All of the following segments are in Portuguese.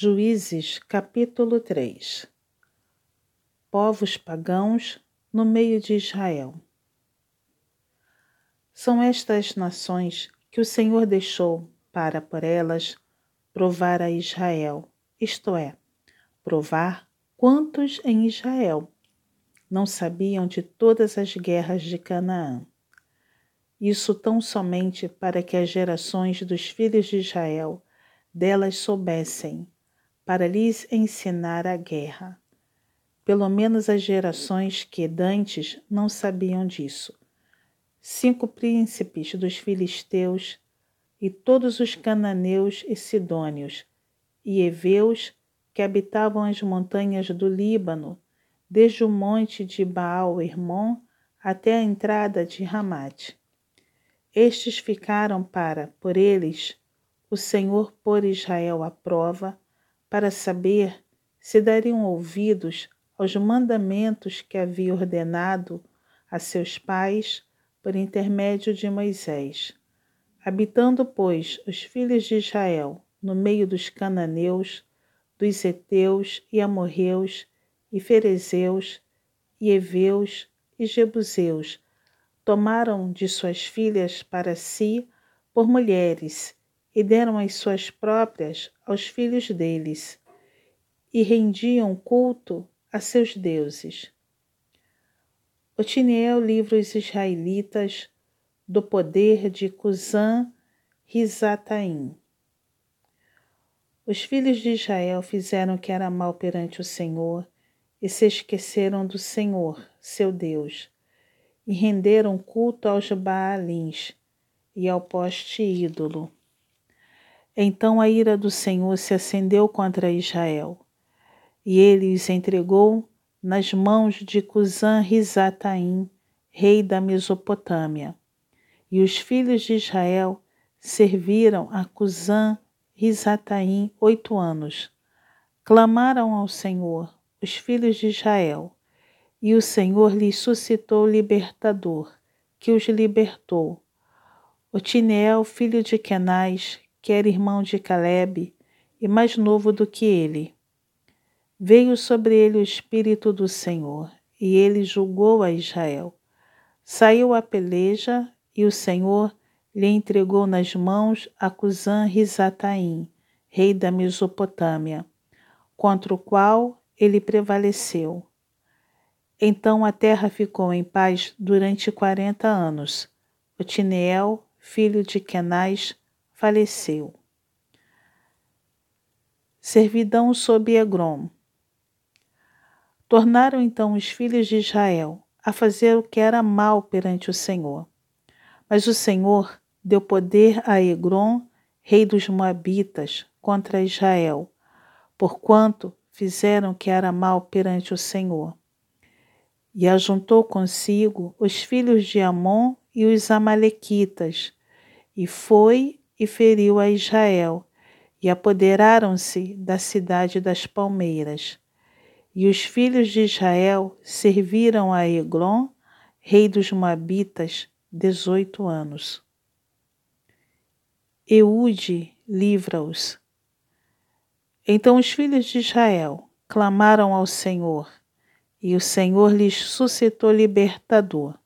Juízes capítulo 3 Povos pagãos no meio de Israel. São estas nações que o Senhor deixou para por elas provar a Israel, isto é, provar quantos em Israel não sabiam de todas as guerras de Canaã. Isso tão somente para que as gerações dos filhos de Israel delas soubessem para lhes ensinar a guerra. Pelo menos as gerações que dantes não sabiam disso. Cinco príncipes dos filisteus e todos os cananeus e sidônios e heveus que habitavam as montanhas do Líbano, desde o monte de Baal-Hermon até a entrada de Ramate. Estes ficaram para, por eles, o Senhor pôr Israel à prova para saber se dariam ouvidos aos mandamentos que havia ordenado a seus pais por intermédio de Moisés. Habitando, pois, os filhos de Israel no meio dos cananeus, dos heteus e amorreus, e ferezeus, e heveus e jebuseus, tomaram de suas filhas para si por mulheres e deram as suas próprias aos filhos deles, e rendiam culto a seus deuses. Otiniel livra os israelitas do poder de Cusã Risataim. Os filhos de Israel fizeram o que era mal perante o Senhor e se esqueceram do Senhor, seu Deus, e renderam culto aos Baalins e ao poste ídolo. Então a ira do Senhor se acendeu contra Israel, e ele os entregou nas mãos de Cusã Risataim, rei da Mesopotâmia. E os filhos de Israel serviram a Cusã Risataim oito anos. Clamaram ao Senhor, os filhos de Israel, e o Senhor lhes suscitou libertador, que os libertou. Otineel, filho de Kenaz, que era irmão de Caleb e mais novo do que ele. Veio sobre ele o Espírito do Senhor, e ele julgou a Israel. Saiu a peleja, e o Senhor lhe entregou nas mãos a Cusã Risataim, rei da Mesopotâmia, contra o qual ele prevaleceu. Então a terra ficou em paz durante quarenta anos. Otineel, filho de Kenaz, faleceu. Servidão sob Egrom. Tornaram então os filhos de Israel a fazer o que era mal perante o Senhor. Mas o Senhor deu poder a Egrom, rei dos Moabitas, contra Israel, porquanto fizeram o que era mal perante o Senhor. E ajuntou consigo os filhos de Amon e os Amalequitas, e foi e feriu a Israel, e apoderaram-se da cidade das palmeiras. E os filhos de Israel serviram a Eglon, rei dos Moabitas, dezoito anos. Eude livra-os. Então os filhos de Israel clamaram ao Senhor, e o Senhor lhes suscitou libertador.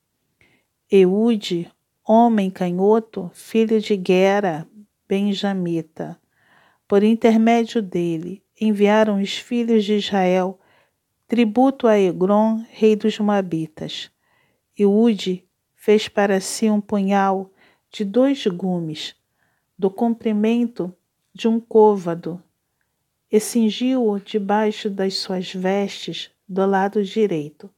Eude homem canhoto, filho de Gera, benjamita. Por intermédio dele, enviaram os filhos de Israel tributo a Egron, rei dos Moabitas. E Ude fez para si um punhal de dois gumes, do comprimento de um côvado, e cingiu-o debaixo das suas vestes do lado direito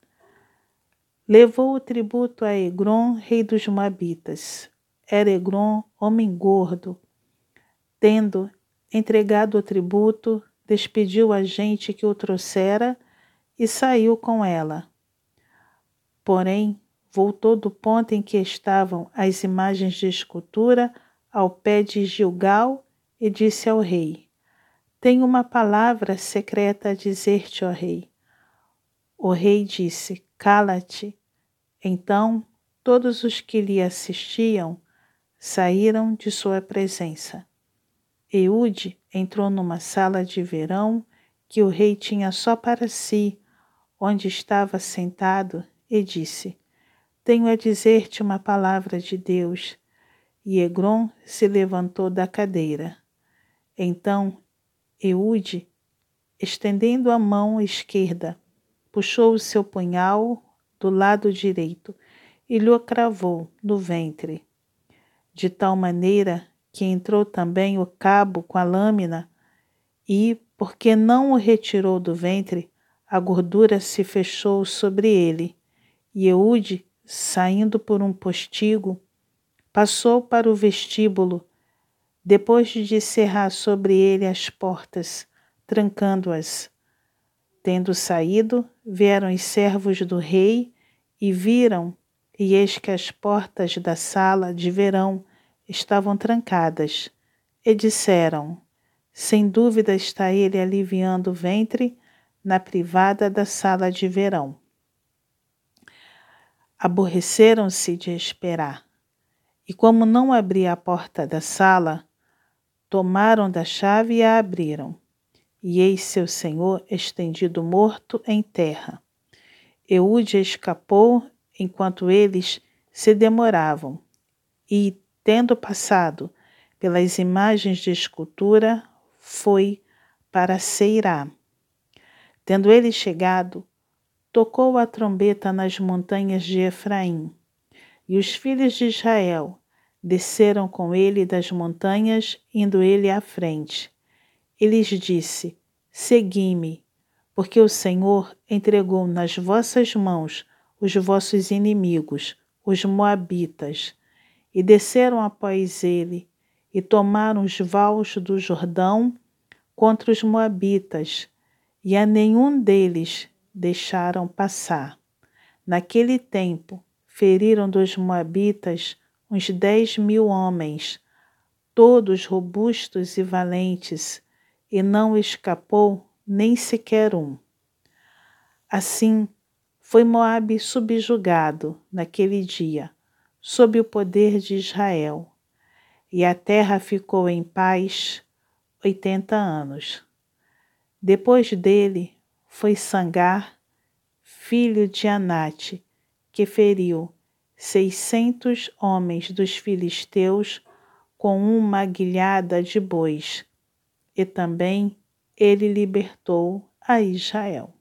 Levou o tributo a Egron, rei dos Moabitas. Era Egron, homem gordo. Tendo entregado o tributo, despediu a gente que o trouxera e saiu com ela. Porém, voltou do ponto em que estavam as imagens de escultura ao pé de Gilgal e disse ao rei: Tenho uma palavra secreta a dizer-te, ó rei. O rei disse: Cala-te. Então todos os que lhe assistiam saíram de sua presença. Eude entrou numa sala de verão que o rei tinha só para si, onde estava sentado, e disse: Tenho a dizer-te uma palavra de Deus. E Egron se levantou da cadeira. Então Eude, estendendo a mão esquerda, puxou o seu punhal do lado direito e lhe cravou no ventre, de tal maneira que entrou também o cabo com a lâmina e, porque não o retirou do ventre, a gordura se fechou sobre ele. E Eude, saindo por um postigo, passou para o vestíbulo, depois de cerrar sobre ele as portas, trancando-as. Tendo saído, vieram os servos do rei e viram, e eis que as portas da sala de verão estavam trancadas, e disseram: Sem dúvida está ele aliviando o ventre na privada da sala de verão. Aborreceram-se de esperar e como não abria a porta da sala, tomaram da chave e a abriram. E eis seu senhor estendido morto em terra. Eude escapou enquanto eles se demoravam, e, tendo passado pelas imagens de escultura, foi para Seirá. Tendo ele chegado, tocou a trombeta nas montanhas de Efraim e os filhos de Israel desceram com ele das montanhas, indo ele à frente. E lhes disse: Segui-me, porque o Senhor entregou nas vossas mãos os vossos inimigos, os Moabitas. E desceram após ele, e tomaram os vales do Jordão contra os Moabitas, e a nenhum deles deixaram passar. Naquele tempo, feriram dos Moabitas uns dez mil homens, todos robustos e valentes, e não escapou nem sequer um. Assim, foi Moabe subjugado naquele dia, sob o poder de Israel, e a terra ficou em paz oitenta anos. Depois dele foi Sangar, filho de Anate, que feriu seiscentos homens dos filisteus com uma guilhada de bois, e também ele libertou a Israel.